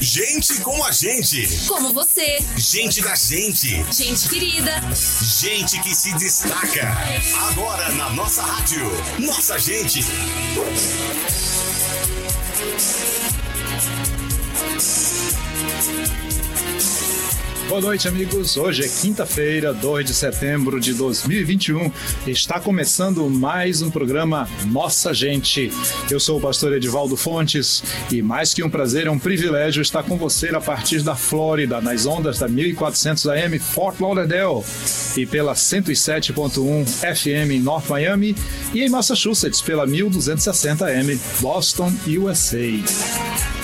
Gente como a gente. Como você. Gente da gente. Gente querida. Gente que se destaca. Agora na nossa rádio. Nossa gente. Boa noite, amigos. Hoje é quinta-feira, 2 de setembro de 2021. Está começando mais um programa Nossa Gente. Eu sou o pastor Edivaldo Fontes e mais que um prazer, é um privilégio estar com você a partir da Flórida, nas ondas da 1400 AM Fort Lauderdale e pela 107.1 FM em North Miami e em Massachusetts pela 1260 AM Boston, USA.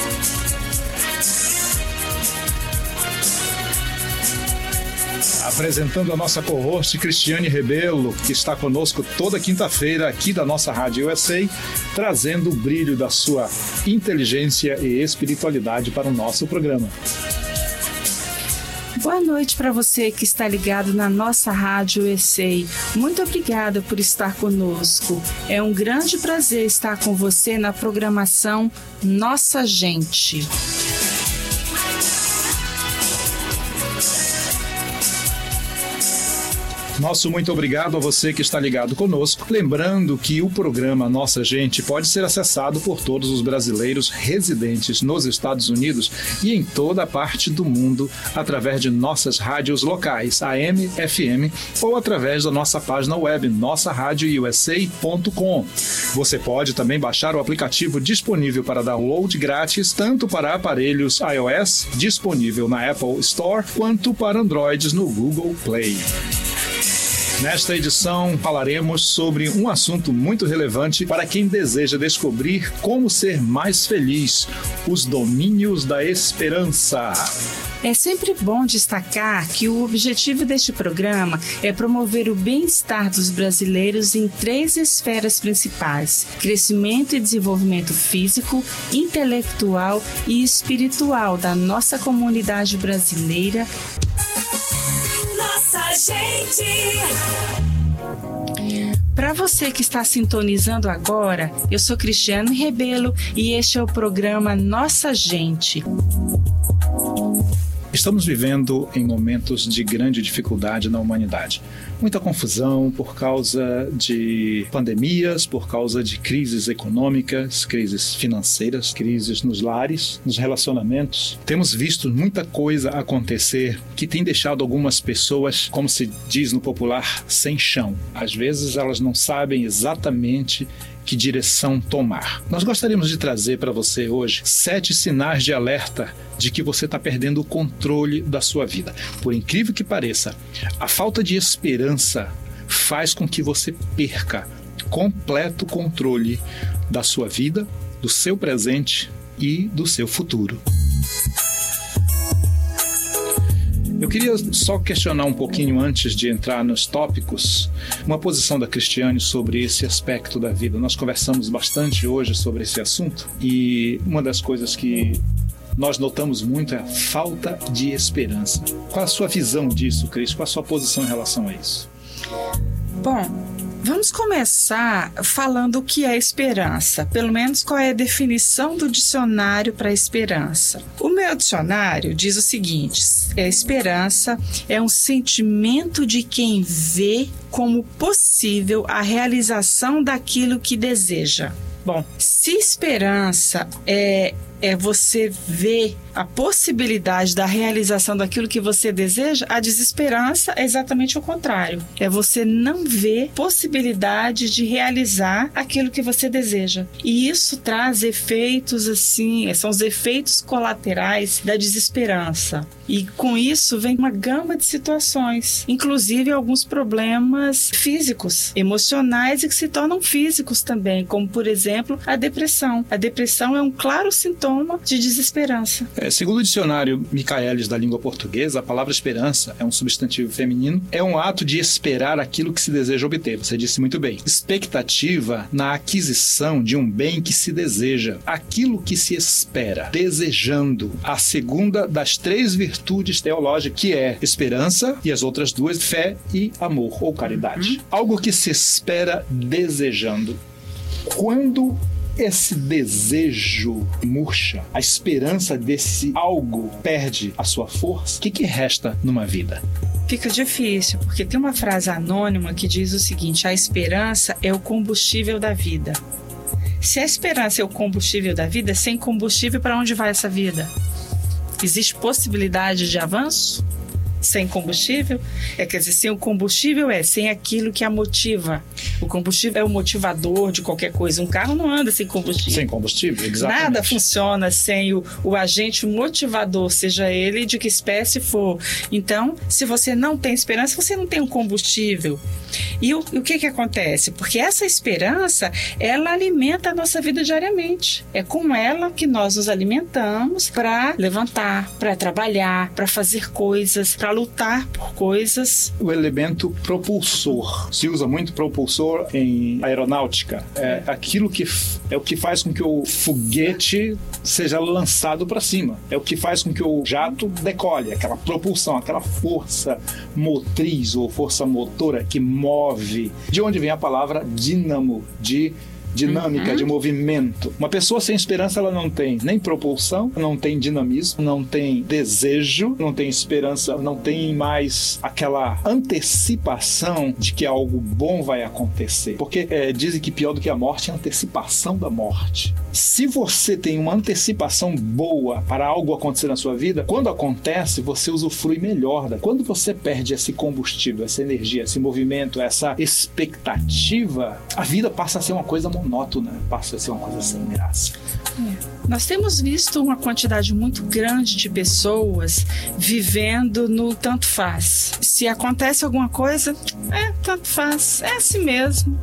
Apresentando a nossa co-host Cristiane Rebelo, que está conosco toda quinta-feira aqui da nossa Rádio USA, trazendo o brilho da sua inteligência e espiritualidade para o nosso programa. Boa noite para você que está ligado na nossa Rádio ESEI. Muito obrigada por estar conosco. É um grande prazer estar com você na programação Nossa Gente. Nosso muito obrigado a você que está ligado conosco. Lembrando que o programa Nossa Gente pode ser acessado por todos os brasileiros residentes nos Estados Unidos e em toda a parte do mundo através de nossas rádios locais, AM, FM, ou através da nossa página web nossaRadioUSA.com. Você pode também baixar o aplicativo disponível para download grátis tanto para aparelhos iOS, disponível na Apple Store, quanto para Androids no Google Play. Nesta edição, falaremos sobre um assunto muito relevante para quem deseja descobrir como ser mais feliz: os domínios da esperança. É sempre bom destacar que o objetivo deste programa é promover o bem-estar dos brasileiros em três esferas principais: crescimento e desenvolvimento físico, intelectual e espiritual da nossa comunidade brasileira gente. Para você que está sintonizando agora, eu sou Cristiano Rebelo e este é o programa Nossa Gente. Estamos vivendo em momentos de grande dificuldade na humanidade. Muita confusão por causa de pandemias, por causa de crises econômicas, crises financeiras, crises nos lares, nos relacionamentos. Temos visto muita coisa acontecer que tem deixado algumas pessoas, como se diz no popular, sem chão. Às vezes elas não sabem exatamente que direção tomar. Nós gostaríamos de trazer para você hoje sete sinais de alerta de que você está perdendo o controle da sua vida. Por incrível que pareça, a falta de esperança faz com que você perca completo controle da sua vida, do seu presente e do seu futuro. Eu queria só questionar um pouquinho antes de entrar nos tópicos, uma posição da Cristiane sobre esse aspecto da vida. Nós conversamos bastante hoje sobre esse assunto e uma das coisas que nós notamos muito é a falta de esperança. Qual a sua visão disso, Cris? Qual a sua posição em relação a isso? Bom, Vamos começar falando o que é esperança, pelo menos qual é a definição do dicionário para esperança. O meu dicionário diz o seguinte: a é, esperança é um sentimento de quem vê como possível a realização daquilo que deseja. Bom, se esperança é é você ver a possibilidade da realização daquilo que você deseja, a desesperança é exatamente o contrário. É você não ver possibilidade de realizar aquilo que você deseja. E isso traz efeitos assim, são os efeitos colaterais da desesperança. E com isso vem uma gama de situações, inclusive alguns problemas físicos, emocionais e que se tornam físicos também, como por exemplo a depressão. A depressão é um claro sintoma sintoma de desesperança. É, segundo o dicionário Michaelis da língua portuguesa, a palavra esperança é um substantivo feminino, é um ato de esperar aquilo que se deseja obter. Você disse muito bem. Expectativa na aquisição de um bem que se deseja, aquilo que se espera, desejando. A segunda das três virtudes teológicas, que é esperança, e as outras duas, fé e amor ou caridade. Uhum. Algo que se espera desejando. Quando esse desejo murcha, a esperança desse algo perde a sua força, o que, que resta numa vida? Fica difícil, porque tem uma frase anônima que diz o seguinte: a esperança é o combustível da vida. Se a esperança é o combustível da vida, sem combustível, para onde vai essa vida? Existe possibilidade de avanço? Sem combustível? É quer dizer, sem o combustível é sem aquilo que a motiva. O combustível é o motivador de qualquer coisa. Um carro não anda sem combustível. Sem combustível, exatamente. Nada funciona sem o, o agente motivador, seja ele de que espécie for. Então, se você não tem esperança, você não tem um combustível. E o, o que que acontece? Porque essa esperança, ela alimenta a nossa vida diariamente. É com ela que nós nos alimentamos para levantar, para trabalhar, para fazer coisas, para lutar por coisas. O elemento propulsor. Se usa muito propulsor em aeronáutica. É aquilo que é o que faz com que o foguete seja lançado para cima. É o que faz com que o jato decole, aquela propulsão, aquela força motriz ou força motora que move. De onde vem a palavra dínamo, de dinâmica, uhum. de movimento. Uma pessoa sem esperança, ela não tem nem propulsão, não tem dinamismo, não tem desejo, não tem esperança, não tem mais aquela antecipação de que algo bom vai acontecer. Porque é, dizem que pior do que a morte é a antecipação da morte. Se você tem uma antecipação boa para algo acontecer na sua vida, quando acontece, você usufrui melhor. Da... Quando você perde esse combustível, essa energia, esse movimento, essa expectativa, a vida passa a ser uma coisa monótona, passa a ser uma coisa sem graça. É. Nós temos visto uma quantidade muito grande de pessoas vivendo no tanto faz. Se acontece alguma coisa, é, tanto faz, é assim mesmo.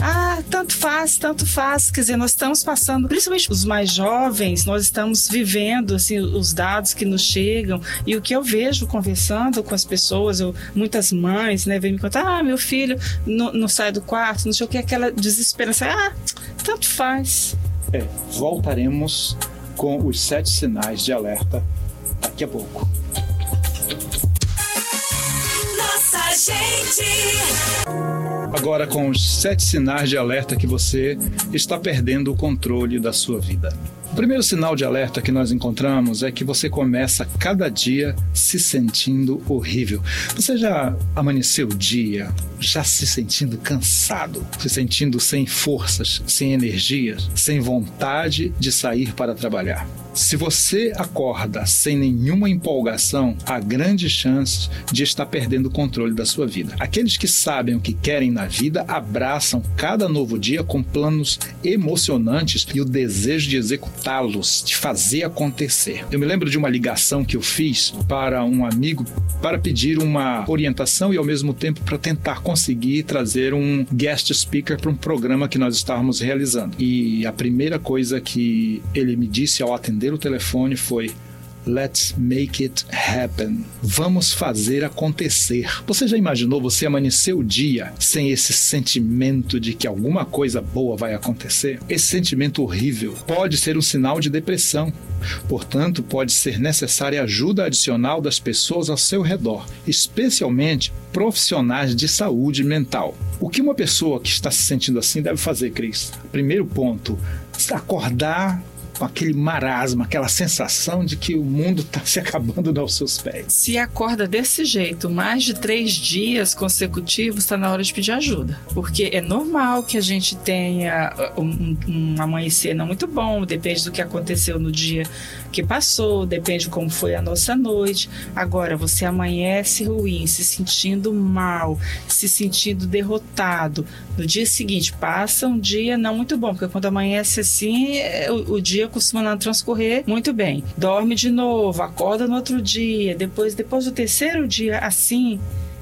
Ah, tanto faz, tanto faz. Quer dizer, nós estamos passando, principalmente os mais jovens, nós estamos vivendo assim os dados que nos chegam e o que eu vejo conversando com as pessoas, eu, muitas mães, né, vêm me contar, ah, meu filho não, não sai do quarto, não sei o que, aquela desesperança, ah, tanto faz. É, voltaremos com os sete sinais de alerta daqui a pouco. Nossa gente! Agora com os sete sinais de alerta que você está perdendo o controle da sua vida. O primeiro sinal de alerta que nós encontramos é que você começa cada dia se sentindo horrível. Você já amanheceu o dia já se sentindo cansado, se sentindo sem forças, sem energias, sem vontade de sair para trabalhar. Se você acorda sem nenhuma empolgação, há grande chance de estar perdendo o controle da sua vida. Aqueles que sabem o que querem na vida abraçam cada novo dia com planos emocionantes e o desejo de executá-los, de fazer acontecer. Eu me lembro de uma ligação que eu fiz para um amigo para pedir uma orientação e ao mesmo tempo para tentar conseguir trazer um guest speaker para um programa que nós estávamos realizando. E a primeira coisa que ele me disse ao atender o telefone foi Let's make it happen. Vamos fazer acontecer. Você já imaginou você amanhecer o dia sem esse sentimento de que alguma coisa boa vai acontecer? Esse sentimento horrível pode ser um sinal de depressão. Portanto, pode ser necessária ajuda adicional das pessoas ao seu redor, especialmente profissionais de saúde mental. O que uma pessoa que está se sentindo assim deve fazer, Cris? Primeiro ponto, acordar com aquele marasmo, aquela sensação de que o mundo está se acabando aos seus pés. Se acorda desse jeito, mais de três dias consecutivos, está na hora de pedir ajuda. Porque é normal que a gente tenha uh, um, um amanhecer não muito bom, depende do que aconteceu no dia que passou, depende de como foi a nossa noite. Agora, você amanhece ruim, se sentindo mal, se sentindo derrotado. No dia seguinte, passa um dia não muito bom, porque quando amanhece assim, é, o, o dia costuma transcorrer muito bem. Dorme de novo, acorda no outro dia, depois, depois do terceiro dia assim,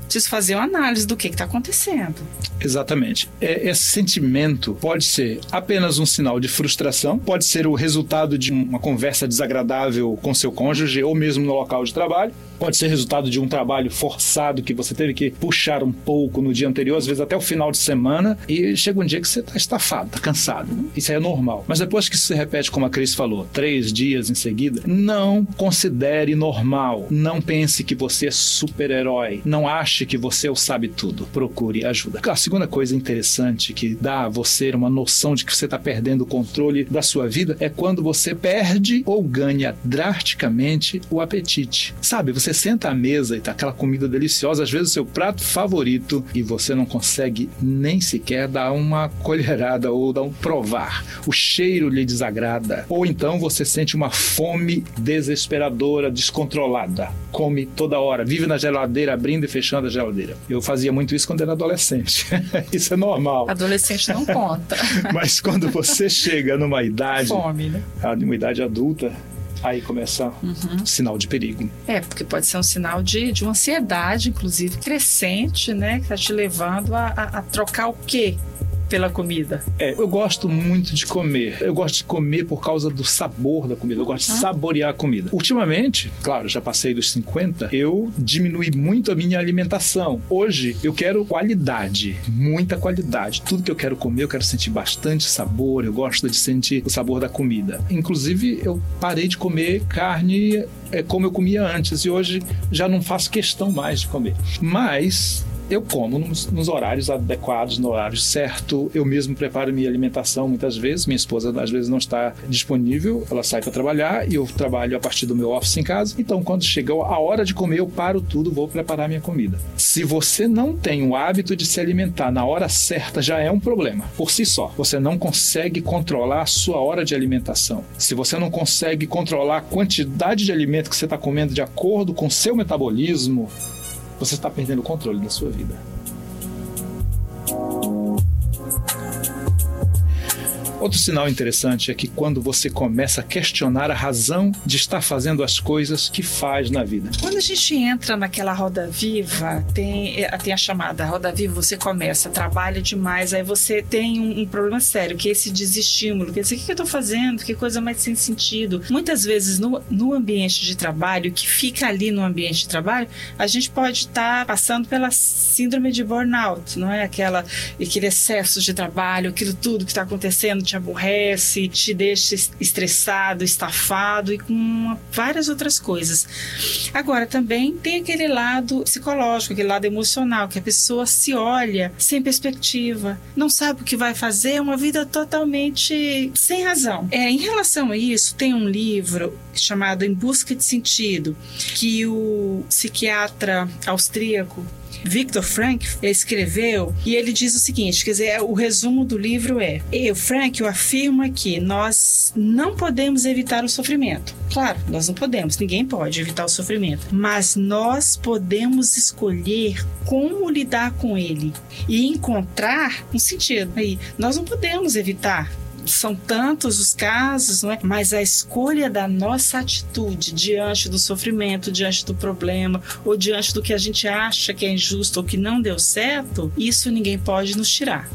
preciso fazer uma análise do que está acontecendo. Exatamente. É, esse sentimento pode ser apenas um sinal de frustração, pode ser o resultado de uma conversa desagradável com seu cônjuge ou mesmo no local de trabalho, Pode ser resultado de um trabalho forçado que você teve que puxar um pouco no dia anterior, às vezes até o final de semana, e chega um dia que você está estafado, está cansado. Isso é normal. Mas depois que isso se repete, como a Cris falou, três dias em seguida, não considere normal. Não pense que você é super-herói. Não ache ache que você o sabe tudo. Procure ajuda. A segunda coisa interessante que dá a você uma noção de que você está perdendo o controle da sua vida é quando você perde ou ganha drasticamente o apetite. Sabe, você senta à mesa e tá aquela comida deliciosa, às vezes o seu prato favorito, e você não consegue nem sequer dar uma colherada ou dar um provar. O cheiro lhe desagrada. Ou então você sente uma fome desesperadora, descontrolada. Come toda hora, vive na geladeira, abrindo e fechando a geladeira. Eu fazia muito isso quando era adolescente. isso é normal. Adolescente não conta. Mas quando você chega numa idade, Fome, né? numa idade adulta, aí começa um sinal de perigo. É, porque pode ser um sinal de, de uma ansiedade, inclusive, crescente, né? Que está te levando a, a, a trocar o quê? Pela comida? É, eu gosto muito de comer. Eu gosto de comer por causa do sabor da comida. Eu gosto de saborear a comida. Ultimamente, claro, já passei dos 50, eu diminui muito a minha alimentação. Hoje eu quero qualidade, muita qualidade. Tudo que eu quero comer, eu quero sentir bastante sabor. Eu gosto de sentir o sabor da comida. Inclusive, eu parei de comer carne é, como eu comia antes e hoje já não faço questão mais de comer. Mas eu como nos, nos, horários adequados, no horário certo. Eu mesmo preparo minha alimentação muitas vezes. Minha esposa às vezes não está disponível, ela sai para trabalhar e eu trabalho a partir do meu office em casa. Então, quando chega a hora de comer, eu paro tudo, vou preparar minha comida. Se você não tem o hábito de se alimentar na hora certa, já é um problema por si só. Você não consegue controlar a sua hora de alimentação. Se você não consegue controlar a quantidade de alimento que você está comendo de acordo com o seu metabolismo, você está perdendo o controle da sua vida. Outro sinal interessante é que quando você começa a questionar a razão de estar fazendo as coisas que faz na vida. Quando a gente entra naquela roda viva, tem, eh, tem a chamada roda viva, você começa, trabalha demais, aí você tem um, um problema sério, que é esse desestímulo. Quer dizer, o que eu estou fazendo? Que coisa mais sem sentido. Muitas vezes no, no ambiente de trabalho, que fica ali no ambiente de trabalho, a gente pode estar tá passando pela síndrome de burnout, não é? Aquela, aquele excesso de trabalho, aquilo tudo que está acontecendo te aborrece, te deixa estressado, estafado e com várias outras coisas. Agora, também tem aquele lado psicológico, aquele lado emocional, que a pessoa se olha sem perspectiva, não sabe o que vai fazer, é uma vida totalmente sem razão. É, em relação a isso, tem um livro chamado Em Busca de Sentido, que o psiquiatra austríaco Victor Frank escreveu e ele diz o seguinte, quer dizer, o resumo do livro é: eu, Frank, afirma que nós não podemos evitar o sofrimento. Claro, nós não podemos, ninguém pode evitar o sofrimento, mas nós podemos escolher como lidar com ele e encontrar um sentido. Aí, nós não podemos evitar são tantos os casos, não é? mas a escolha da nossa atitude diante do sofrimento, diante do problema, ou diante do que a gente acha que é injusto ou que não deu certo, isso ninguém pode nos tirar.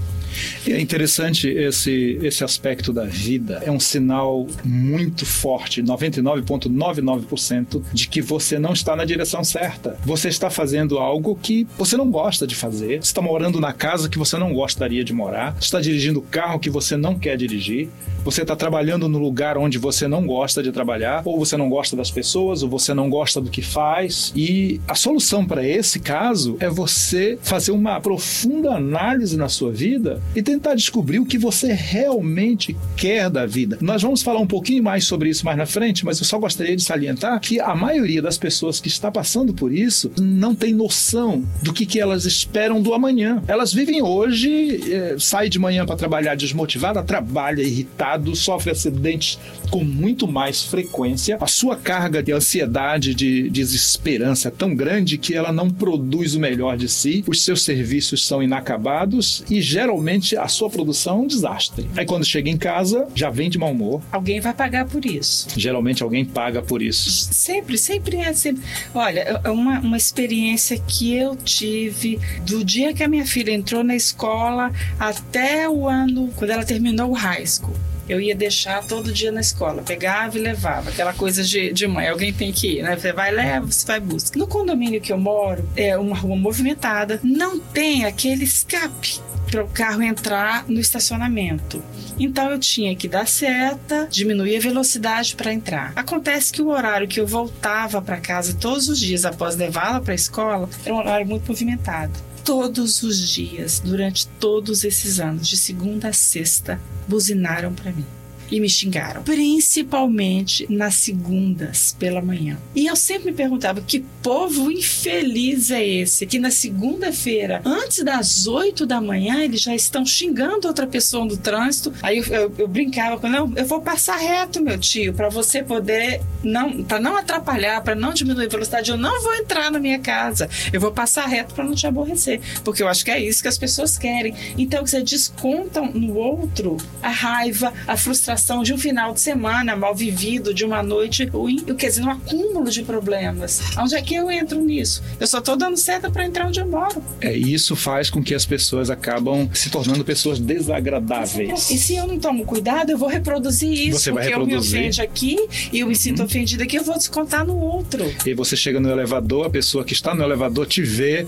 É interessante esse, esse aspecto da vida. É um sinal muito forte, 99,99%, de que você não está na direção certa. Você está fazendo algo que você não gosta de fazer. Está morando na casa que você não gostaria de morar. Está dirigindo o carro que você não quer dirigir. Você está trabalhando no lugar onde você não gosta de trabalhar, ou você não gosta das pessoas, ou você não gosta do que faz. E a solução para esse caso é você fazer uma profunda análise na sua vida e tentar descobrir o que você realmente quer da vida. Nós vamos falar um pouquinho mais sobre isso mais na frente, mas eu só gostaria de salientar que a maioria das pessoas que está passando por isso não tem noção do que, que elas esperam do amanhã. Elas vivem hoje, é, sai de manhã para trabalhar desmotivada, trabalha irritado, sofre acidentes com muito mais frequência. A sua carga de ansiedade, de desesperança é tão grande que ela não produz o melhor de si, os seus serviços são inacabados e geralmente a sua produção é um desastre. Aí quando chega em casa, já vem de mau humor. Alguém vai pagar por isso. Geralmente alguém paga por isso. Sempre, sempre é. Sempre. Olha, é uma, uma experiência que eu tive do dia que a minha filha entrou na escola até o ano, quando ela terminou o high school Eu ia deixar todo dia na escola, pegava e levava. Aquela coisa de, de mãe, alguém tem que ir, né? Você vai, leva, você vai, busca. No condomínio que eu moro, é uma rua movimentada, não tem aquele escape para o carro entrar no estacionamento. Então eu tinha que dar seta, diminuir a velocidade para entrar. Acontece que o horário que eu voltava para casa todos os dias após levá-la para a escola era um horário muito movimentado. Todos os dias, durante todos esses anos, de segunda a sexta, buzinaram para mim e me xingaram, principalmente nas segundas pela manhã. E eu sempre me perguntava que povo infeliz é esse que na segunda-feira, antes das oito da manhã, eles já estão xingando outra pessoa no trânsito. Aí eu, eu, eu brincava com não, eu vou passar reto, meu tio, para você poder não, para não atrapalhar, para não diminuir a velocidade, eu não vou entrar na minha casa. Eu vou passar reto para não te aborrecer, porque eu acho que é isso que as pessoas querem. Então, você descontam no outro a raiva, a frustração de um final de semana mal vivido, de uma noite ruim, quer dizer, um acúmulo de problemas. Onde é que eu entro nisso? Eu só estou dando seta para entrar onde eu moro. É, isso faz com que as pessoas acabam se tornando pessoas desagradáveis. E se eu não tomo cuidado, eu vou reproduzir isso. Você vai porque reproduzir. eu me ofende aqui e eu me sinto uhum. ofendida aqui, eu vou descontar no outro. E você chega no elevador, a pessoa que está no elevador te vê,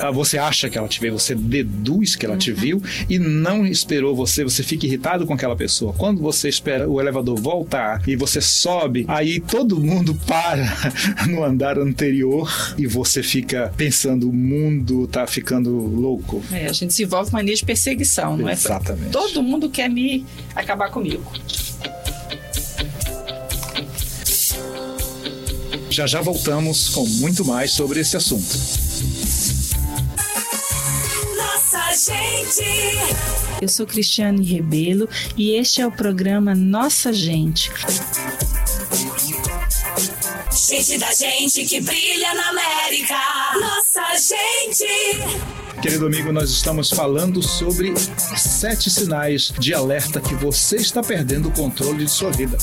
ah, você acha que ela te vê, você deduz que ela uhum. te viu e não esperou você, você fica irritado com aquela pessoa. Quando você espera o elevador voltar e você sobe, aí todo mundo para no andar anterior e você fica pensando, o mundo tá ficando louco. É, a gente se envolve com mania de perseguição, não é? Exatamente. Todo mundo quer me acabar comigo. Já já voltamos com muito mais sobre esse assunto. Nossa gente! Eu sou Cristiane Rebelo e este é o programa Nossa Gente. Gente da gente que brilha na América. Nossa gente. Querido amigo, nós estamos falando sobre sete sinais de alerta que você está perdendo o controle de sua vida.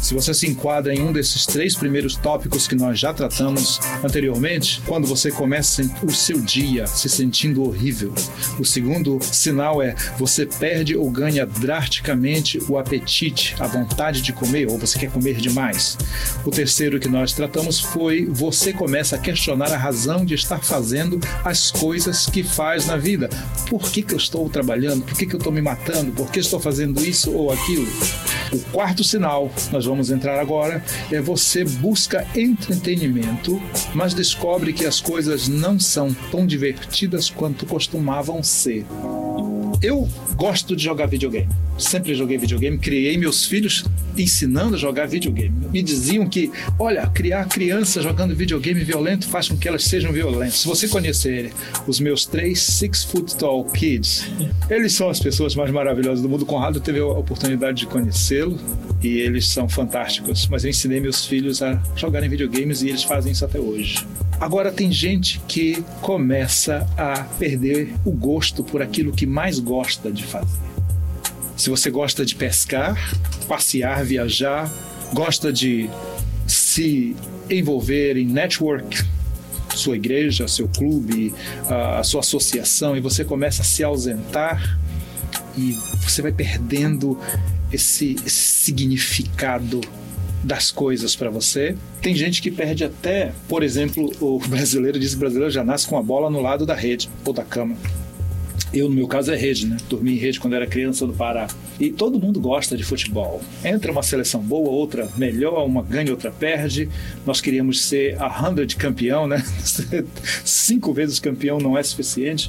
Se você se enquadra em um desses três primeiros tópicos que nós já tratamos anteriormente, quando você começa o seu dia se sentindo horrível. O segundo sinal é você perde ou ganha drasticamente o apetite, a vontade de comer, ou você quer comer demais. O terceiro que nós tratamos foi você começa a questionar a razão de estar fazendo as coisas que faz na vida. Por que, que eu estou trabalhando? Por que, que eu estou me matando? Por que estou fazendo isso ou aquilo? O quarto sinal, nós vamos entrar agora, é você busca entretenimento, mas descobre que as coisas não são tão divertidas quanto costumavam ser. Eu gosto de jogar videogame. Sempre joguei videogame, criei meus filhos ensinando a jogar videogame. Me diziam que, olha, criar crianças jogando videogame violento faz com que elas sejam violentas. Se você conhecer os meus três Six Foot Tall Kids, eles são as pessoas mais maravilhosas do mundo. Conrado teve a oportunidade de conhecê-lo e eles são fantásticos. Mas eu ensinei meus filhos a jogarem videogames e eles fazem isso até hoje. Agora tem gente que começa a perder o gosto por aquilo que mais gosta de fazer. Se você gosta de pescar, passear, viajar, gosta de se envolver em network, sua igreja, seu clube, a sua associação, e você começa a se ausentar e você vai perdendo esse, significado das coisas para você. Tem gente que perde até, por exemplo, o brasileiro diz que o brasileiro já nasce com a bola no lado da rede ou da cama. Eu, no meu caso, é rede, né? Dormi em rede quando era criança no Pará. E todo mundo gosta de futebol. Entra uma seleção boa, outra melhor, uma ganha, outra perde. Nós queríamos ser a 100 campeão, né? Cinco vezes campeão não é suficiente.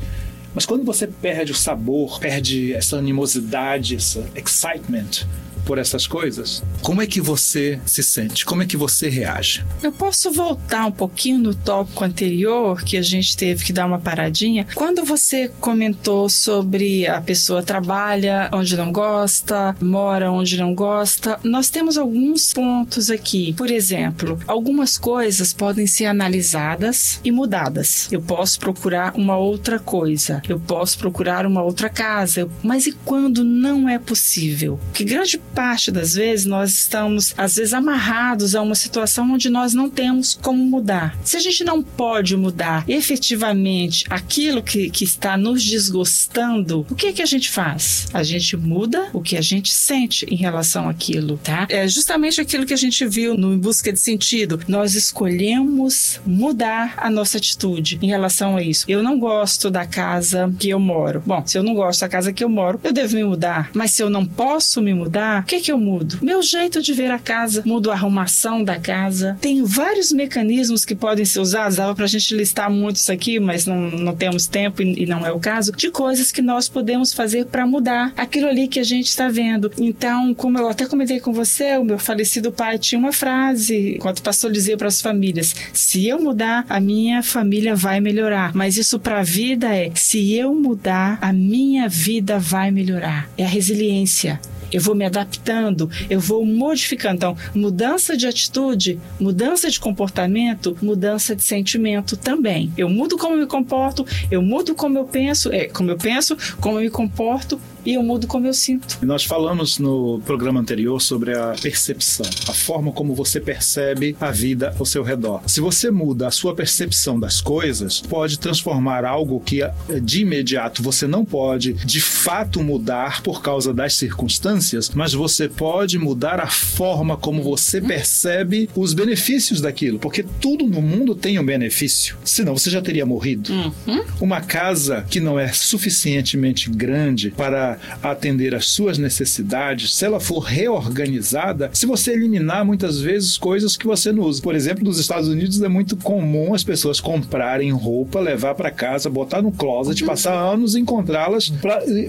Mas quando você perde o sabor, perde essa animosidade, essa excitement, por essas coisas, como é que você se sente? Como é que você reage? Eu posso voltar um pouquinho no tópico anterior, que a gente teve que dar uma paradinha. Quando você comentou sobre a pessoa trabalha onde não gosta, mora onde não gosta, nós temos alguns pontos aqui. Por exemplo, algumas coisas podem ser analisadas e mudadas. Eu posso procurar uma outra coisa, eu posso procurar uma outra casa, mas e quando não é possível? Que grande parte das vezes nós estamos, às vezes, amarrados a uma situação onde nós não temos como mudar. Se a gente não pode mudar efetivamente aquilo que, que está nos desgostando, o que é que a gente faz? A gente muda o que a gente sente em relação àquilo, tá? É justamente aquilo que a gente viu no Em Busca de Sentido. Nós escolhemos mudar a nossa atitude em relação a isso. Eu não gosto da casa que eu moro. Bom, se eu não gosto da casa que eu moro, eu devo me mudar. Mas se eu não posso me mudar, o que, que eu mudo? Meu jeito de ver a casa, mudo a arrumação da casa. Tem vários mecanismos que podem ser usados. Dava pra gente listar muitos aqui, mas não, não temos tempo e, e não é o caso. De coisas que nós podemos fazer para mudar aquilo ali que a gente está vendo. Então, como eu até comentei com você, o meu falecido pai tinha uma frase, enquanto pastor dizia para as famílias: se eu mudar, a minha família vai melhorar. Mas isso para a vida é: se eu mudar, a minha vida vai melhorar. É a resiliência eu vou me adaptando, eu vou modificando. Então, mudança de atitude, mudança de comportamento, mudança de sentimento também. Eu mudo como eu me comporto, eu mudo como eu penso, é, como eu penso, como eu me comporto e eu mudo como eu sinto. Nós falamos no programa anterior sobre a percepção, a forma como você percebe a vida ao seu redor. Se você muda a sua percepção das coisas, pode transformar algo que eh, de imediato você não pode de fato mudar por causa das circunstâncias, mas você pode mudar a forma como você percebe os benefícios daquilo, porque tudo no mundo tem um benefício. Senão você já teria morrido. Uhum. Uma casa que não é suficientemente grande para atender às suas necessidades, se ela for reorganizada, se você eliminar muitas vezes coisas que você não usa. Por exemplo, nos Estados Unidos é muito comum as pessoas comprarem roupa, levar para casa, botar no closet, passar anos e encontrá-las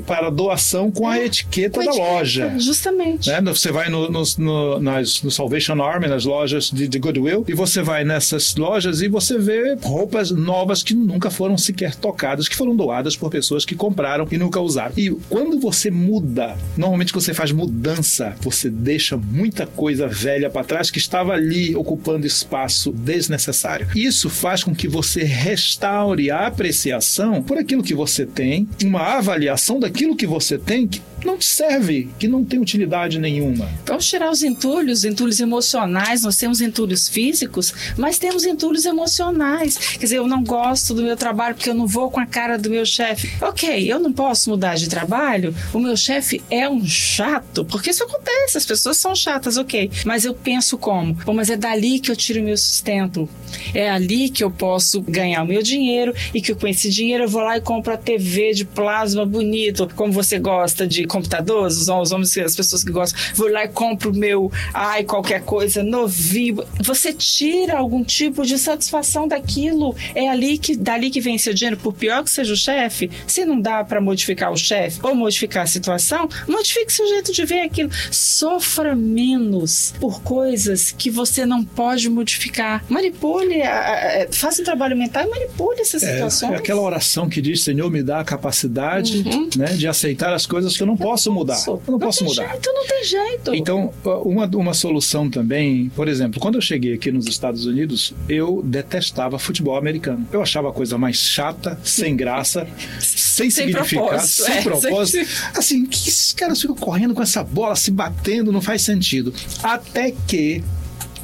para doação com a etiqueta Com da etiqueta, loja. Justamente. Né? Você vai no, no, no, nas, no Salvation Army, nas lojas de, de Goodwill, e você vai nessas lojas e você vê roupas novas que nunca foram sequer tocadas, que foram doadas por pessoas que compraram e nunca usaram. E quando você muda, normalmente quando você faz mudança, você deixa muita coisa velha para trás que estava ali ocupando espaço desnecessário. Isso faz com que você restaure a apreciação por aquilo que você tem, uma avaliação daquilo que você tem que não serve, que não tem utilidade nenhuma. Vamos tirar os entulhos, os entulhos emocionais. Nós temos entulhos físicos, mas temos entulhos emocionais. Quer dizer, eu não gosto do meu trabalho porque eu não vou com a cara do meu chefe. Ok, eu não posso mudar de trabalho. O meu chefe é um chato, porque isso acontece. As pessoas são chatas, ok. Mas eu penso como? Bom, mas é dali que eu tiro o meu sustento. É ali que eu posso ganhar o meu dinheiro e que com esse dinheiro eu vou lá e compro a TV de plasma bonito, como você gosta de computadores, os, homens, as pessoas que gostam, vou lá e compro o meu, ai, qualquer coisa, novinho. Você tira algum tipo de satisfação daquilo. É ali que, dali que vem seu dinheiro, por pior que seja o chefe, se não dá para modificar o chefe ou modificar a situação, modifique seu jeito de ver aquilo. Sofra menos por coisas que você não pode modificar. Manipule, a- a- faça um trabalho mental e manipule essas É, situações. é aquela oração que diz: Senhor, me dá a capacidade né, de aceitar as coisas que eu não posso mudar. Eu não posso tem mudar. Jeito, não tem jeito. Então, uma, uma solução também, por exemplo, quando eu cheguei aqui nos Estados Unidos, eu detestava futebol americano. Eu achava a coisa mais chata, sem graça, sem, Sem significado, propósito, sem é, propósito. sem- Assim, que esses caras ficam correndo com essa bola, se batendo, não faz sentido. Até que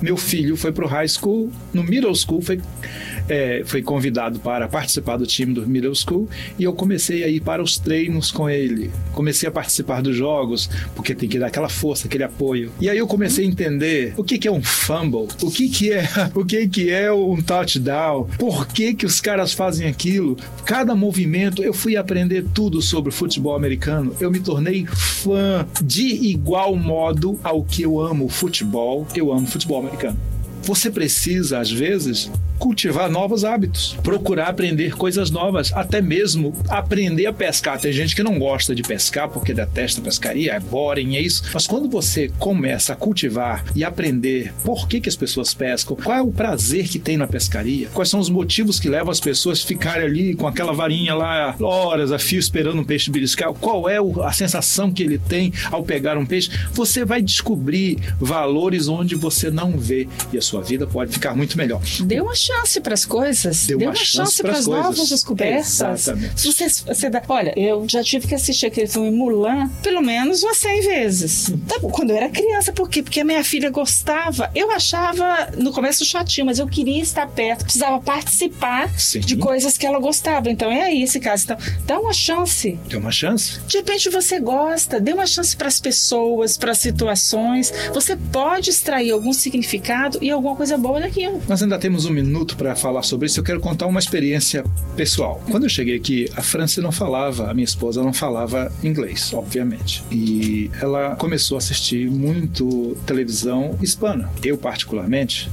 meu filho foi pro high school, no middle school, foi, é, foi convidado para participar do time do middle school e eu comecei a ir para os treinos com ele. Comecei a participar dos jogos, porque tem que dar aquela força, aquele apoio. E aí eu comecei a entender o que, que é um fumble, o que, que é o que, que é um touchdown, por que, que os caras fazem aquilo. Cada movimento, eu fui aprender tudo sobre futebol americano. Eu me tornei fã de igual modo ao que eu amo futebol, eu amo futebol americano. Você precisa, às vezes, cultivar novos hábitos, procurar aprender coisas novas, até mesmo aprender a pescar. Tem gente que não gosta de pescar porque detesta pescaria, é boring, é isso. Mas quando você começa a cultivar e aprender por que, que as pessoas pescam, qual é o prazer que tem na pescaria, quais são os motivos que levam as pessoas a ficarem ali com aquela varinha lá horas a fio esperando um peixe beliscar, qual é a sensação que ele tem ao pegar um peixe, você vai descobrir valores onde você não vê e a sua sua vida pode ficar muito melhor. Dê uma chance para as coisas. Dê Dê uma uma, chance para as novas descobertas. Exatamente. Você, você dá- olha, eu já tive que assistir aquele filme Mulan pelo menos umas 100 vezes. Tá bom, quando eu era criança, por quê? Porque a minha filha gostava. Eu achava no começo chatinho, mas eu queria estar perto, precisava participar Sim. de coisas que ela gostava. Então é aí esse caso. Então, dá uma chance. Dê uma chance. De repente você gosta, dê uma chance para as pessoas, para as situações. Você pode extrair algum significado e alguma coisa boa daquilo. Nós ainda temos um minuto para falar sobre isso. Eu quero contar uma experiência pessoal. Quando eu cheguei aqui, a França não falava, a minha esposa não falava inglês, obviamente. E ela começou a assistir muito televisão hispana. Eu, particularmente,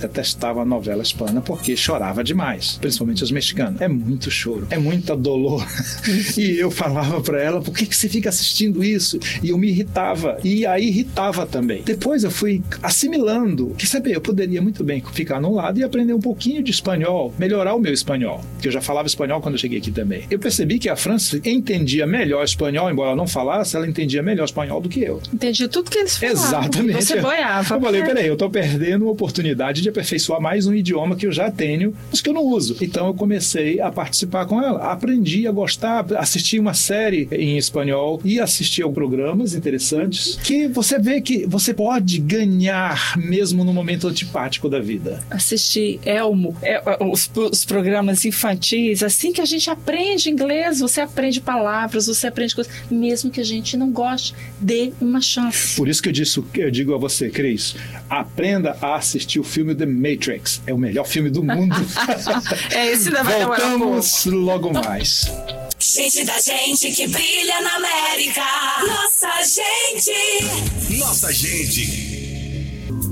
detestava a novela hispana porque chorava demais, principalmente as mexicanas. É muito choro, é muita dolor. e eu falava para ela, por que, que você fica assistindo isso? E eu me irritava. E aí irritava também. Depois eu fui assimilando que, sabe, eu poderia muito bem ficar num lado e aprender um pouquinho de espanhol, melhorar o meu espanhol, que eu já falava espanhol quando eu cheguei aqui também. Eu percebi que a França entendia melhor espanhol, embora ela não falasse, ela entendia melhor espanhol do que eu. Entendi tudo que eles falavam. Exatamente. Você boiava. Eu falei, peraí, eu tô perdendo uma oportunidade de aperfeiçoar mais um idioma que eu já tenho, mas que eu não uso. Então eu comecei a participar com ela. Aprendi a gostar, assisti uma série em espanhol e assisti a programas interessantes que você vê que você pode ganhar mesmo no momento antipático da vida. assistir Elmo, é, os, os programas infantis, assim que a gente aprende inglês, você aprende palavras, você aprende coisas, mesmo que a gente não goste, dê uma chance. Por isso que eu, disse, eu digo a você, Cris, aprenda a assistir o filme The Matrix. É o melhor filme do mundo. É, esse ainda vai demorar um. Voltamos logo mais. Gente da gente que brilha na América. Nossa gente. Nossa gente.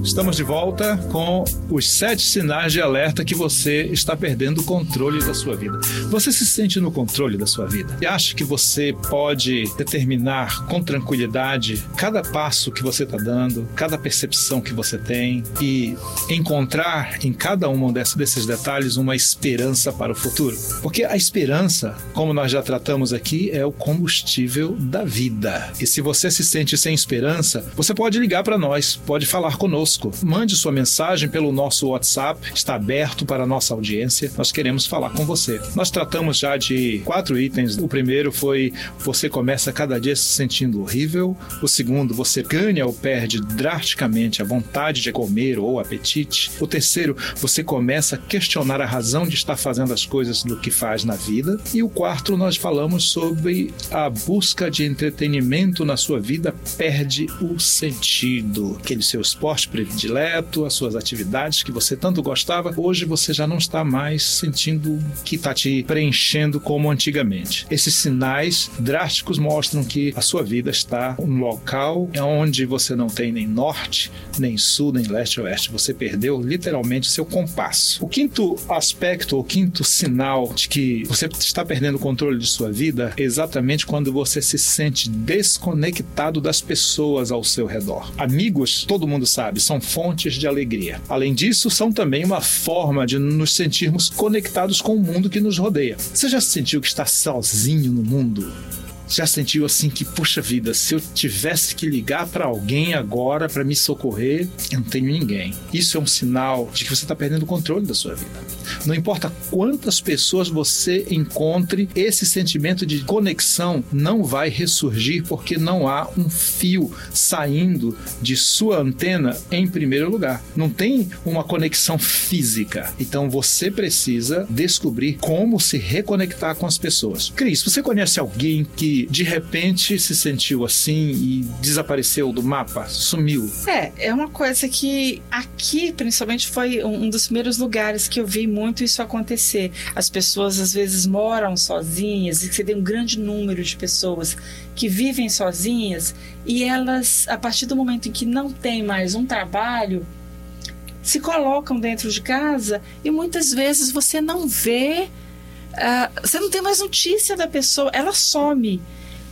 Estamos de volta com os sete sinais de alerta que você está perdendo o controle da sua vida. Você se sente no controle da sua vida e acha que você pode determinar com tranquilidade cada passo que você está dando, cada percepção que você tem e encontrar em cada um desses, detalhes uma esperança para o futuro? Porque a esperança, como nós já tratamos aqui, é o combustível da vida. E se você se sente sem esperança, você pode ligar para nós, pode falar conosco. Mande sua mensagem pelo nosso WhatsApp, está aberto para a nossa audiência. Nós queremos falar com você. Nós tratamos já de quatro itens. O primeiro foi você começa cada dia se sentindo horrível. O segundo, você ganha ou perde drasticamente a vontade de comer ou apetite. O terceiro, você começa a questionar a razão de estar fazendo as coisas do que faz na vida. E o quarto, nós falamos sobre a busca de entretenimento na sua vida perde o sentido. Aquele seu esporte predileto, as suas atividades que você tanto gostava, hoje você já não está mais sentindo que está te preenchendo como antigamente. Esses sinais drásticos mostram que a sua vida está um local onde você não tem nem norte, nem sul, nem leste ou oeste. Você perdeu literalmente seu compasso. O quinto aspecto, o quinto sinal de que você está perdendo o controle de sua vida é exatamente quando você se sente desconectado das pessoas ao seu redor. Amigos, todo mundo sabe, são fontes de alegria. Além disso, são também uma forma de nos sentirmos conectados com o mundo que nos rodeia. Você já se sentiu que está sozinho no mundo? Já sentiu assim que, puxa vida, se eu tivesse que ligar para alguém agora para me socorrer, eu não tenho ninguém. Isso é um sinal de que você está perdendo o controle da sua vida. Não importa quantas pessoas você encontre, esse sentimento de conexão não vai ressurgir porque não há um fio saindo de sua antena em primeiro lugar. Não tem uma conexão física. Então você precisa descobrir como se reconectar com as pessoas. Cris, você conhece alguém que de repente se sentiu assim e desapareceu do mapa, sumiu? É, é uma coisa que aqui, principalmente, foi um dos primeiros lugares que eu vi muito isso acontecer. As pessoas às vezes moram sozinhas e você tem um grande número de pessoas que vivem sozinhas e elas, a partir do momento em que não tem mais um trabalho, se colocam dentro de casa e muitas vezes você não vê, ah, você não tem mais notícia da pessoa, ela some.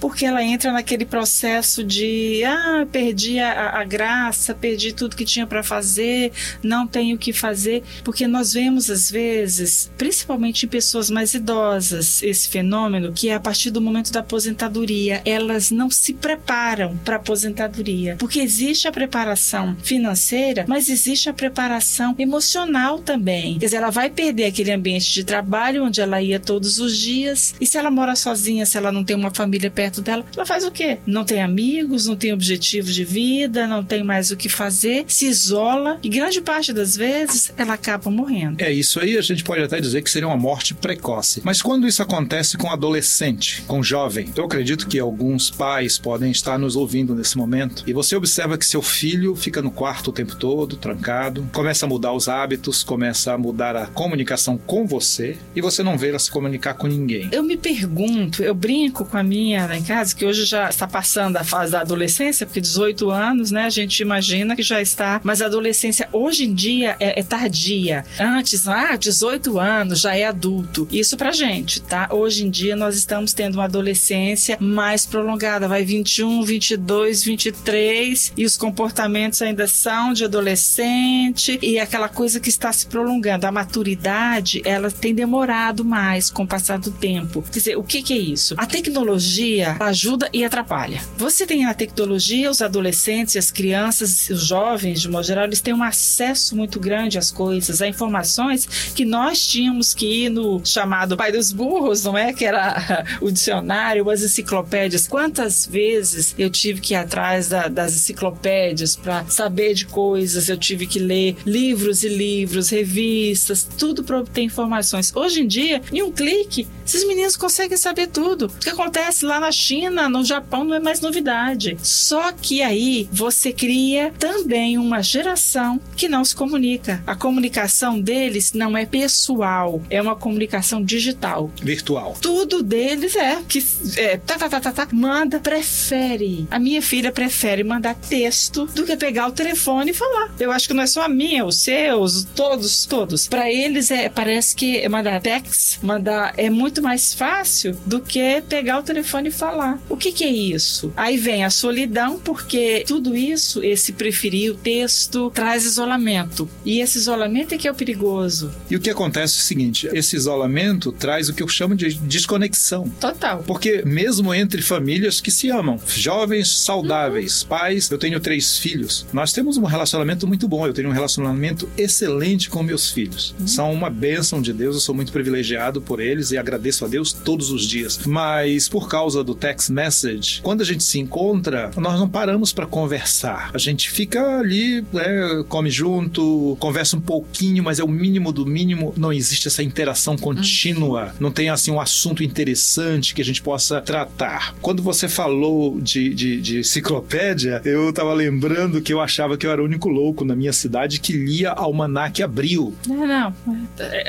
Porque ela entra naquele processo de ah, perdi a, a graça, perdi tudo que tinha para fazer, não tenho o que fazer, porque nós vemos às vezes, principalmente em pessoas mais idosas, esse fenômeno que é a partir do momento da aposentadoria, elas não se preparam para aposentadoria, porque existe a preparação financeira, mas existe a preparação emocional também. Quer dizer, ela vai perder aquele ambiente de trabalho onde ela ia todos os dias, e se ela mora sozinha, se ela não tem uma família perto dela, ela faz o quê? Não tem amigos, não tem objetivos de vida, não tem mais o que fazer, se isola e grande parte das vezes ela acaba morrendo. É isso aí, a gente pode até dizer que seria uma morte precoce. Mas quando isso acontece com adolescente, com jovem, eu acredito que alguns pais podem estar nos ouvindo nesse momento e você observa que seu filho fica no quarto o tempo todo, trancado, começa a mudar os hábitos, começa a mudar a comunicação com você e você não vê ela se comunicar com ninguém. Eu me pergunto, eu brinco com a minha em casa, que hoje já está passando a fase da adolescência, porque 18 anos, né, a gente imagina que já está, mas a adolescência hoje em dia é, é tardia. Antes, ah, 18 anos, já é adulto. Isso pra gente, tá? Hoje em dia nós estamos tendo uma adolescência mais prolongada, vai 21, 22, 23 e os comportamentos ainda são de adolescente e aquela coisa que está se prolongando. A maturidade, ela tem demorado mais com o passar do tempo. Quer dizer, o que, que é isso? A tecnologia ajuda e atrapalha. Você tem a tecnologia, os adolescentes, as crianças, os jovens, de modo geral, eles têm um acesso muito grande às coisas, a informações que nós tínhamos que ir no chamado pai dos burros, não é? Que era o dicionário, as enciclopédias. Quantas vezes eu tive que ir atrás da, das enciclopédias para saber de coisas, eu tive que ler livros e livros, revistas, tudo para obter informações. Hoje em dia, em um clique, esses meninos conseguem saber tudo. O que acontece lá na China, no Japão, não é mais novidade. Só que aí você cria também uma geração que não se comunica. A comunicação deles não é pessoal, é uma comunicação digital. Virtual. Tudo deles é que é, tá, tá, tá, tá, tá, manda, prefere. A minha filha prefere mandar texto do que pegar o telefone e falar. Eu acho que não é só a minha, os seus, todos, todos. Para eles é parece que mandar text, mandar é muito mais fácil do que pegar o telefone e falar. O que, que é isso? Aí vem a solidão, porque tudo isso, esse preferir o texto, traz isolamento. E esse isolamento é que é o perigoso. E o que acontece é o seguinte: esse isolamento traz o que eu chamo de desconexão. Total. Porque mesmo entre famílias que se amam, jovens saudáveis, pais, eu tenho três filhos, nós temos um relacionamento muito bom. Eu tenho um relacionamento excelente com meus filhos. São uma bênção de Deus, eu sou muito privilegiado por eles e agradeço a Deus todos os dias. Mas por causa do text message, quando a gente se encontra, nós não paramos para conversar. A gente fica ali, né, come junto, conversa um pouquinho, mas é o mínimo do mínimo. Não existe essa interação contínua. Não tem assim um assunto interessante que a gente possa tratar. Quando você falou de, de, de enciclopédia, eu tava lembrando que eu achava que eu era o único louco na minha cidade que lia Almanac Abril. Não, não.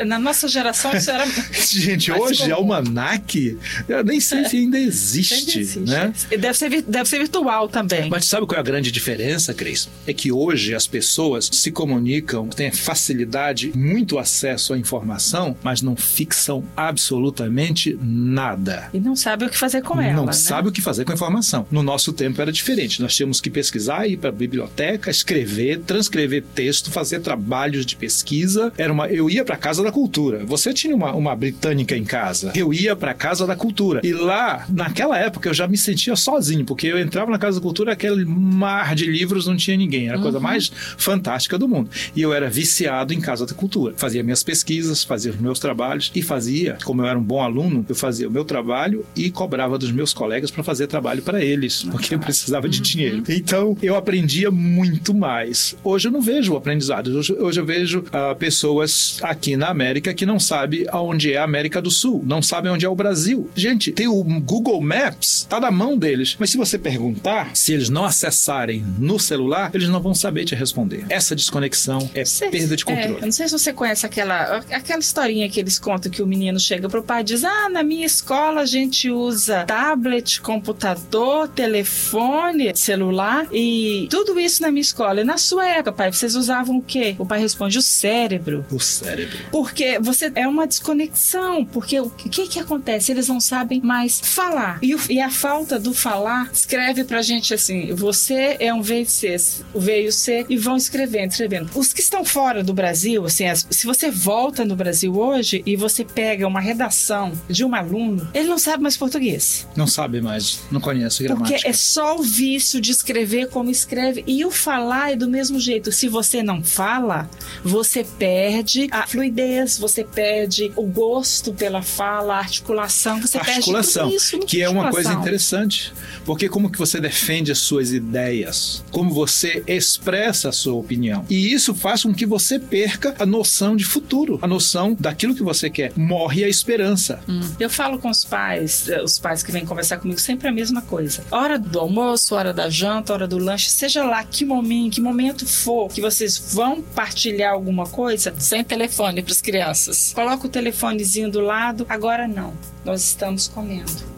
Na nossa geração isso era. Gente, hoje comum. Almanac, eu nem sei se ainda existe, né? Deve ser, deve ser virtual também. Mas sabe qual é a grande diferença, Cris? É que hoje as pessoas se comunicam, têm facilidade, muito acesso à informação, mas não fixam absolutamente nada. E não sabe o que fazer com ela. não né? sabe o que fazer com a informação. No nosso tempo era diferente. Nós tínhamos que pesquisar, ir para a biblioteca, escrever, transcrever texto, fazer trabalhos de pesquisa. Era uma, eu ia para a Casa da Cultura. Você tinha uma, uma britânica em casa. Eu ia para a Casa da Cultura. E lá, naquela época, eu já me sentia sozinho, porque eu entrava na Casa da Cultura, aquele mar de livros, não tinha ninguém. Era a coisa mais fantástica do mundo. E eu era viciado em Casa da Cultura. Fazia minhas pesquisas, fazia os meus trabalhos e fazia, como eu era um bom aluno, eu fazia o meu trabalho e cobrava dos meus colegas para fazer trabalho para eles, porque eu precisava de dinheiro. Então, eu aprendia muito mais. Hoje eu não vejo o aprendizado. Hoje, hoje eu vejo ah, pessoas aqui na América que não sabem aonde é a América do Sul, não sabem onde é o Brasil. Gente, tem o Google Maps, tá na mão deles. Mas se você perguntar, se eles não acessarem no celular, eles não vão saber te responder. Essa desconexão é perda de é, controle. eu não sei se você conhece aquela, aquela historinha que eles contam que o menino chega pro pai e diz: Ah, na minha escola a gente usa tablet, computador, telefone, celular e tudo isso na minha escola. E na sua época, pai, vocês usavam o quê? O pai responde: o cérebro. O cérebro. Porque você é uma desconexão, porque o, que que acontece? Eles não sabem mais falar. E, o, e a falta do falar escreve pra gente assim: você é um veio ser, veio ser, e vão escrevendo, escrevendo. Os que estão fora do Brasil, assim, as, se você volta no Brasil hoje e você pega uma redação de um aluno, ele não sabe mais português. Não sabe mais, não conhece gramática. Porque é só o vício de escrever como escreve. E o falar é do mesmo jeito. Se você não fala, você perde a fluidez, você perde o gosto pela fala, articulação, você articulação, perde tudo isso. que é uma coisa interessante, porque como que você defende as suas ideias, como você expressa a sua opinião. E isso faz com que você perca a noção de futuro, a noção daquilo que você quer. Morre a esperança. Eu falo com os pais, eh, os pais que vêm conversar comigo, sempre a mesma coisa. Hora do almoço, hora da janta, hora do lanche, seja lá que momento, que momento for que vocês vão partilhar alguma coisa, sem telefone para as crianças. Coloca o telefonezinho do lado. Agora não, nós estamos comendo.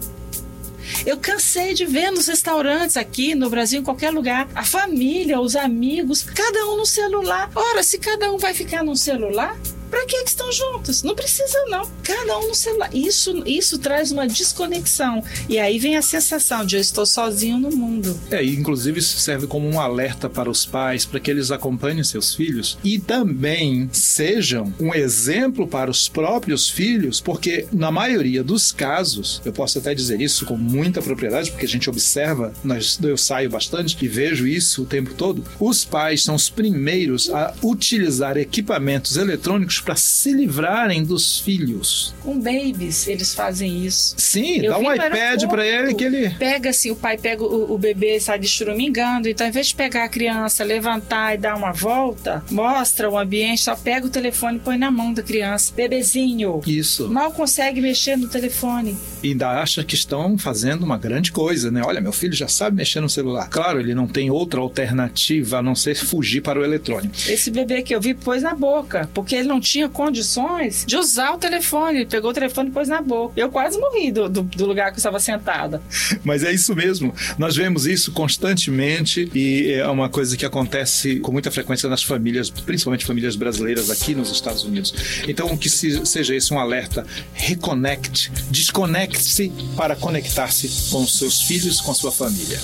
Eu cansei de ver nos restaurantes aqui no Brasil, em qualquer lugar, a família, os amigos, cada um no celular. Ora, se cada um vai ficar no celular, Pra que estão juntos? Não precisa não. Cada um no celular. Isso, isso traz uma desconexão. E aí vem a sensação de eu estou sozinho no mundo. É, inclusive isso serve como um alerta para os pais, para que eles acompanhem seus filhos e também sejam um exemplo para os próprios filhos, porque na maioria dos casos, eu posso até dizer isso com muita propriedade, porque a gente observa, nós, eu saio bastante e vejo isso o tempo todo, os pais são os primeiros a utilizar equipamentos eletrônicos para se livrarem dos filhos. Com babies, eles fazem isso. Sim, Eu dá um iPad para ele que ele Pega assim, o pai pega o, o bebê, sai de churumingando, então ao invés de pegar a criança, levantar e dar uma volta, mostra o ambiente, só pega o telefone e põe na mão da criança. Bebezinho. isso. Mal consegue mexer no telefone. E ainda acha que estão fazendo uma grande coisa, né? Olha, meu filho já sabe mexer no celular. Claro, ele não tem outra alternativa a não ser fugir para o eletrônico. Esse bebê que eu vi pôs na boca, porque ele não tinha condições de usar o telefone. Ele pegou o telefone e pôs na boca. Eu quase morri do, do, do lugar que eu estava sentada. Mas é isso mesmo. Nós vemos isso constantemente e é uma coisa que acontece com muita frequência nas famílias, principalmente famílias brasileiras aqui nos Estados Unidos. Então, que se- seja esse um alerta, reconecte, desconecte-se para conectar-se com os seus filhos, com a sua família.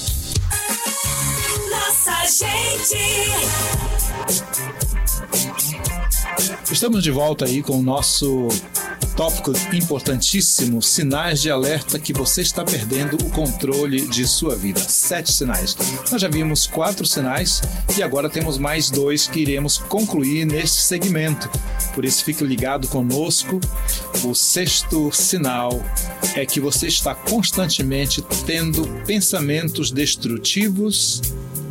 Nossa gente, Estamos de volta aí com o nosso tópico importantíssimo: sinais de alerta que você está perdendo o controle de sua vida. Sete sinais. Nós já vimos quatro sinais e agora temos mais dois que iremos concluir neste segmento. Por isso, fique ligado conosco. O sexto sinal é que você está constantemente tendo pensamentos destrutivos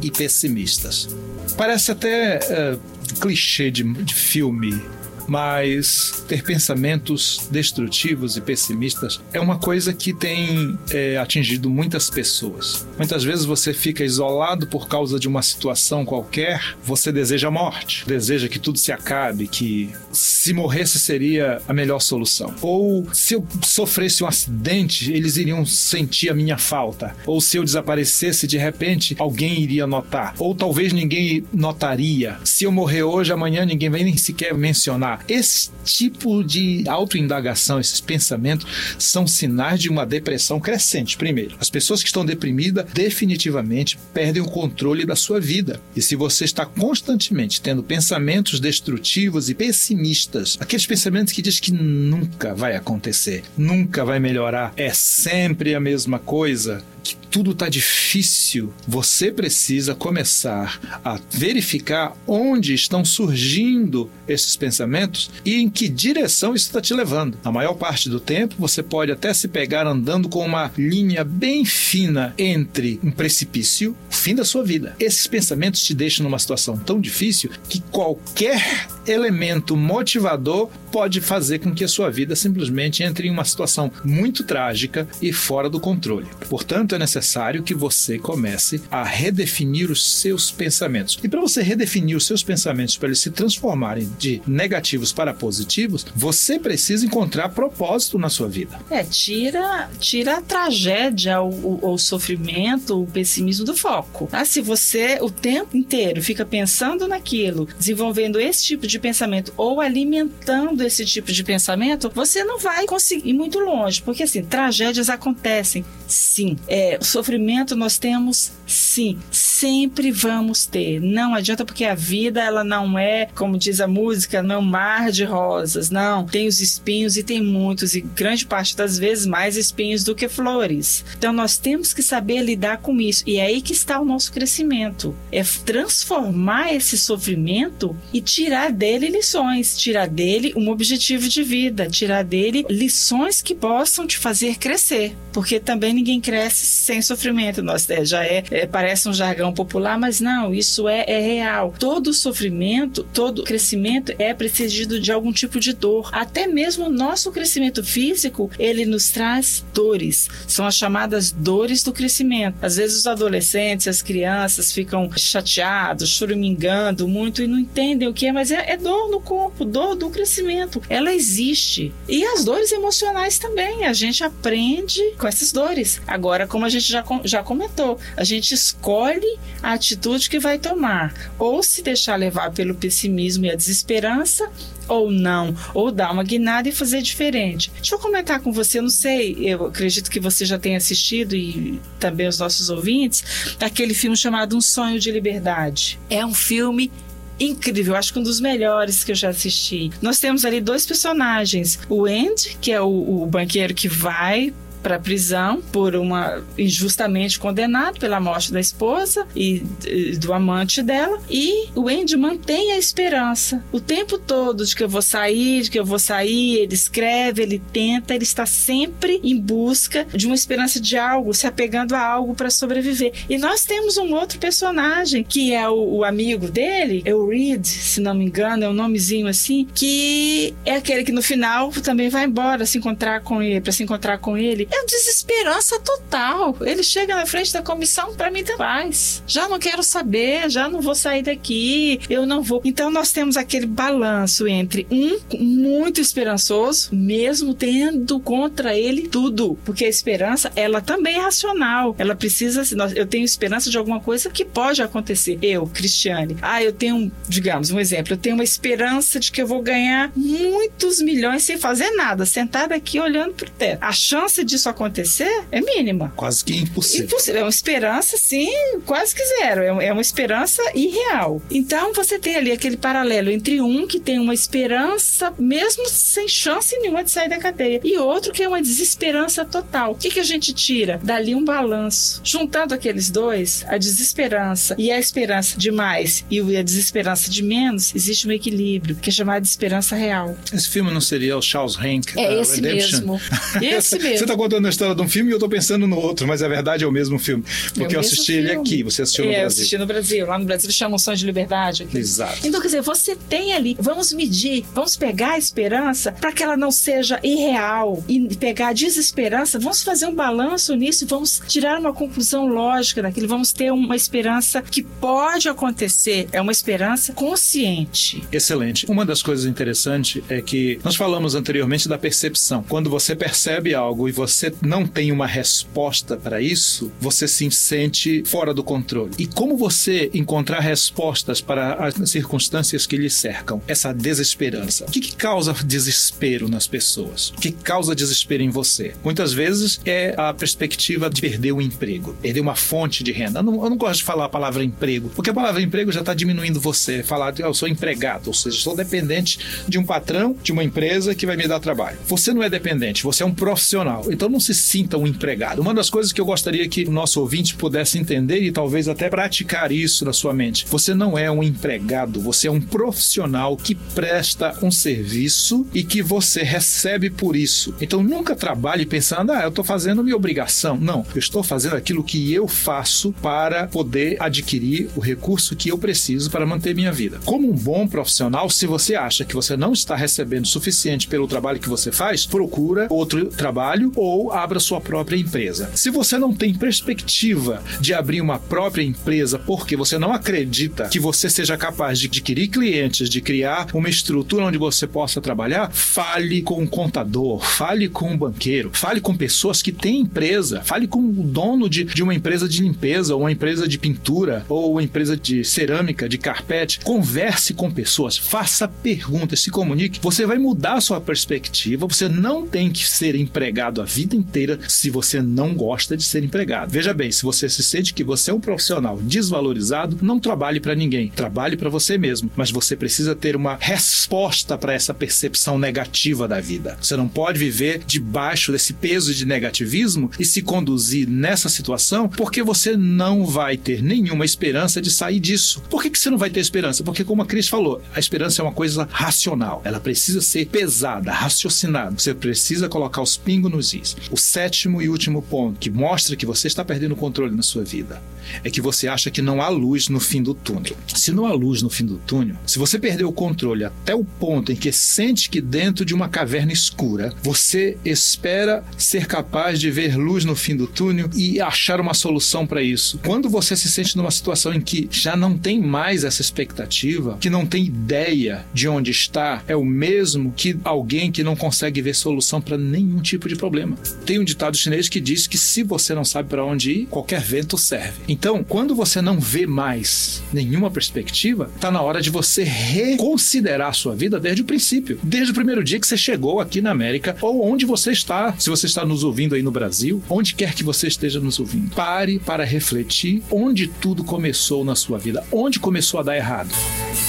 e pessimistas. Parece até eh, clichê de, de filme, mas ter pensamentos destrutivos e pessimistas é uma coisa que tem eh, atingido muitas pessoas. Muitas vezes você fica isolado por causa de uma situação qualquer, você deseja a morte, deseja que tudo se acabe, que se morresse seria a melhor solução. Ou se eu sofresse um acidente, eles iriam sentir a minha falta. Ou se eu desaparecesse, de repente alguém iria notar. Ou talvez ninguém notaria. Se eu morrer hoje, amanhã ninguém vai nem sequer mencionar. Esse tipo de autoindagação, esses pensamentos, são sinais de uma depressão crescente. Primeiro, as pessoas que estão deprimidas definitivamente perdem o controle da sua vida. E se você está constantemente tendo pensamentos destrutivos e pessimistas, aqueles pensamentos que diz que nunca vai acontecer, nunca vai melhorar, é sempre a mesma coisa, que tudo está difícil, você precisa começar a verificar onde estão surgindo esses pensamentos e em que direção isso está te levando. Na maior parte do tempo, você pode até se pegar andando com uma linha bem fina entre um precipício, o fim da sua vida. Esses pensamentos te deixam numa situação tão difícil que qualquer elemento motivador pode fazer com que a sua vida simplesmente entre em uma situação muito trágica e fora do controle. Portanto, é necessário que você comece a redefinir os seus pensamentos. E para você redefinir os seus pensamentos para eles se transformarem de negativos para positivos, você precisa encontrar propósito na sua vida. É, tira, tira a tragédia, o, o- o sofrimento, o pessimismo do foco. Tá? Se você o tempo inteiro fica pensando naquilo, desenvolvendo esse tipo de de pensamento ou alimentando esse tipo de pensamento, você não vai conseguir ir muito longe, porque assim, tragédias acontecem, sim. É, sofrimento nós temos, sim. Sempre vamos ter. Não adianta porque a vida ela não é, como diz a música, não é um mar de rosas, não. Tem os espinhos e tem muitos e grande parte das vezes mais espinhos do que flores. Então nós temos que saber lidar com isso e é aí que está o nosso crescimento. É transformar esse sofrimento e tirar dele lições, tirar dele um objetivo de vida, tirar dele lições que possam te fazer crescer, porque também ninguém cresce sem sofrimento. Nós é, já é, é, parece um jargão popular, mas não, isso é, é real. Todo sofrimento, todo crescimento é precedido de algum tipo de dor. Até mesmo o nosso crescimento físico, ele nos traz dores. São as chamadas dores do crescimento. Às vezes os adolescentes, as crianças ficam chateados, choramingando muito e não entendem o que é, mas é, é dor no corpo, dor do crescimento. Ela existe. E as dores emocionais também. A gente aprende com essas dores. Agora, como a gente já, já comentou, a gente escolhe a atitude que vai tomar. Ou se deixar levar pelo pessimismo e a desesperança, ou não, ou dar uma guinada e fazer diferente. Deixa eu comentar com você, não sei, eu acredito que você já tenha assistido e também os nossos ouvintes, aquele filme chamado Um Sonho de Liberdade. É um filme incrível, acho que um dos melhores que eu já assisti. Nós temos ali dois personagens, o Andy, que é o, o banqueiro que vai para prisão por uma injustamente condenado pela morte da esposa e, e, do amante dela. E o Andy mantém a esperança. O tempo todo de que eu vou sair, de que eu vou sair, ele escreve, ele tenta, ele está sempre em busca de uma esperança de algo, se apegando a algo para sobreviver. E nós temos um outro personagem que é o, o amigo dele, é o Reed, se não me engano, é um nomezinho assim, que é aquele que no final também vai embora se encontrar com ele, para se encontrar com ele é desesperança total. Ele chega na frente da comissão, para mim tem paz. Já não quero saber, já não vou sair daqui, eu não vou. Então nós temos aquele balanço entre um muito esperançoso, mesmo tendo contra ele tudo, porque a esperança, ela também é racional. Ela precisa, eu tenho esperança de alguma coisa que pode acontecer. Eu, Cristiane, ah, eu tenho, digamos, um exemplo, eu tenho uma esperança de que eu vou ganhar muitos milhões sem fazer nada, sentada aqui olhando pro teto. A chance disso isso acontecer é mínima. Quase que impossível. Impossível. É uma esperança, sim, quase que zero. É, é uma esperança irreal. Então você tem ali aquele paralelo entre um que tem uma esperança, mesmo sem chance nenhuma de sair da cadeia, e outro que é uma desesperança total. O que, que a gente tira? Dali um balanço. Juntando aqueles dois, a desesperança e a esperança de mais e a desesperança de menos, existe um equilíbrio, que é chamado de esperança real. Esse filme não seria o Charles Hank? É esse Redemption? mesmo. Esse mesmo. Você está contando a história de um filme e eu tô pensando no outro, mas a verdade é o mesmo filme. Porque é eu assisti filme. ele aqui, você assistiu no é, Brasil. Eu assisti no Brasil. Lá no Brasil chama Sonho de Liberdade. Aqui. Exato. Então, quer dizer, você tem ali, vamos medir, vamos pegar a esperança para que ela não seja irreal e pegar a desesperança, vamos fazer um balanço nisso e vamos tirar uma conclusão lógica daquilo, vamos ter uma esperança que pode acontecer, é uma esperança consciente. Excelente. Uma das coisas interessantes é que nós falamos anteriormente da percepção. Quando você percebe algo e você você não tem uma resposta para isso, você se sente fora do controle. E como você encontrar respostas para as circunstâncias que lhe cercam? Essa desesperança. O que, que causa desespero nas pessoas? O que causa desespero em você? Muitas vezes é a perspectiva de perder o emprego, perder uma fonte de renda. Eu não, eu não gosto de falar a palavra emprego, porque a palavra emprego já está diminuindo você. Falar de eu sou empregado, ou seja, sou dependente de um patrão, de uma empresa que vai me dar trabalho. Você não é dependente, você é um profissional. Então não se sinta um empregado. Uma das coisas que eu gostaria que o nosso ouvinte pudesse entender e talvez até praticar isso na sua mente. Você não é um empregado, você é um profissional que presta um serviço e que você recebe por isso. Então nunca trabalhe pensando, ah, eu estou fazendo minha obrigação. Não, eu estou fazendo aquilo que eu faço para poder adquirir o recurso que eu preciso para manter minha vida. Como um bom profissional, se você acha que você não está recebendo o suficiente pelo trabalho que você faz, procura outro trabalho ou ou abra sua própria empresa. Se você não tem perspectiva de abrir uma própria empresa porque você não acredita que você seja capaz de adquirir clientes, de criar uma estrutura onde você possa trabalhar, fale com um contador, fale com um banqueiro, fale com pessoas que têm empresa, fale com o dono de, de uma empresa de limpeza, ou uma empresa de pintura, ou uma empresa de cerâmica, de carpete. Converse com pessoas, faça perguntas, se comunique. Você vai mudar a sua perspectiva. Você não tem que ser empregado a vida inteira se você não gosta de ser empregado. Veja bem, se você se sente que você é um profissional desvalorizado, não trabalhe para ninguém. Trabalhe para você mesmo. Mas você precisa ter uma resposta para essa percepção negativa da vida. Você não pode viver debaixo desse peso de negativismo e se conduzir nessa situação porque você não vai ter nenhuma esperança de sair disso. Por que, que você não vai ter esperança? Porque, como a Cris falou, a esperança é uma coisa racional. Ela precisa ser pesada, raciocinada. Você precisa colocar os pingos nos is. O sétimo e último ponto que mostra que você está perdendo o controle na sua vida é que você acha que não há luz no fim do túnel. Se não há luz no fim do túnel, se você perdeu o controle até o ponto em que sente que dentro de uma caverna escura você espera ser capaz de ver luz no fim do túnel e achar uma solução para isso. Quando você se sente numa situação em que já não tem mais essa expectativa, que não tem ideia de onde está, é o mesmo que alguém que não consegue ver solução para nenhum tipo de problema. Tem um ditado chinês que diz que se você não sabe para onde ir, qualquer vento serve. Então, quando você não vê mais nenhuma perspectiva, está na hora de você reconsiderar a sua vida desde o princípio, desde o primeiro dia que você chegou aqui na América ou onde você está, se você está nos ouvindo aí no Brasil, onde quer que você esteja nos ouvindo. Pare para refletir onde tudo começou na sua vida, onde começou a dar errado.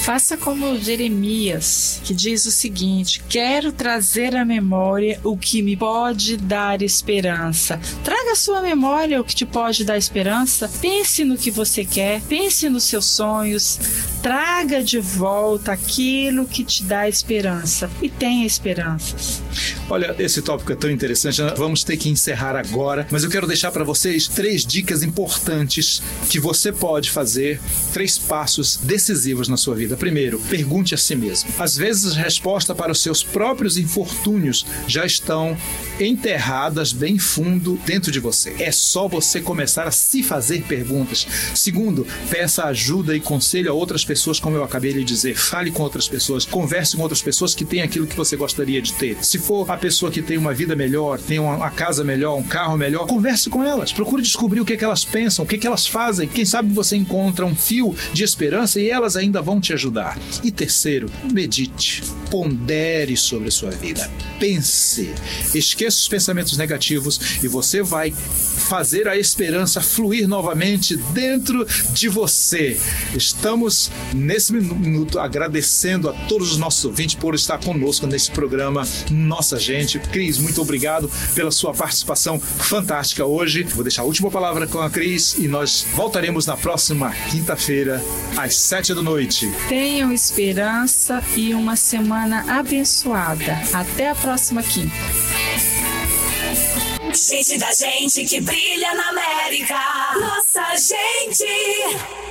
Faça como Jeremias, que diz o seguinte: Quero trazer à memória o que me pode dar esperança. Traga à sua memória o que te pode dar esperança. Pense no que você quer, pense nos seus sonhos. Traga de volta aquilo que te dá esperança e tenha esperanças. Olha, esse tópico é tão interessante, vamos ter que encerrar agora, mas eu quero deixar para vocês três dicas importantes que você pode fazer, três passos decisivos na sua vida. Primeiro, pergunte a si mesmo. Às vezes, a resposta para os seus próprios infortúnios já estão enterradas bem fundo dentro de você. É só você começar a se fazer perguntas. Segundo, peça ajuda e conselho a outras pessoas, como eu acabei de dizer. Fale com outras pessoas, converse com outras pessoas que têm aquilo que você gostaria de ter. Se for a pessoa que tem uma vida melhor, tem uma, casa melhor, um carro melhor, converse com elas. Procure descobrir o que, é que elas pensam, o que, é que elas fazem. Quem sabe você encontra um fio de esperança e elas ainda vão te ajudar. E terceiro, medite. Pondere sobre a sua vida. Pense. Esqueça os pensamentos negativos e você vai fazer a esperança fluir novamente dentro de você. Estamos nesse minuto agradecendo a todos os nossos ouvintes por estar conosco nesse programa Nossa Gente. Cris, muito obrigado pela sua participação fantástica hoje. Vou deixar a última palavra com a Cris e nós voltaremos na próxima quinta-feira às sete da noite. Tenham esperança e uma semana abençoada. Até a próxima quinta. Gente da gente que brilha na América. Nossa gente.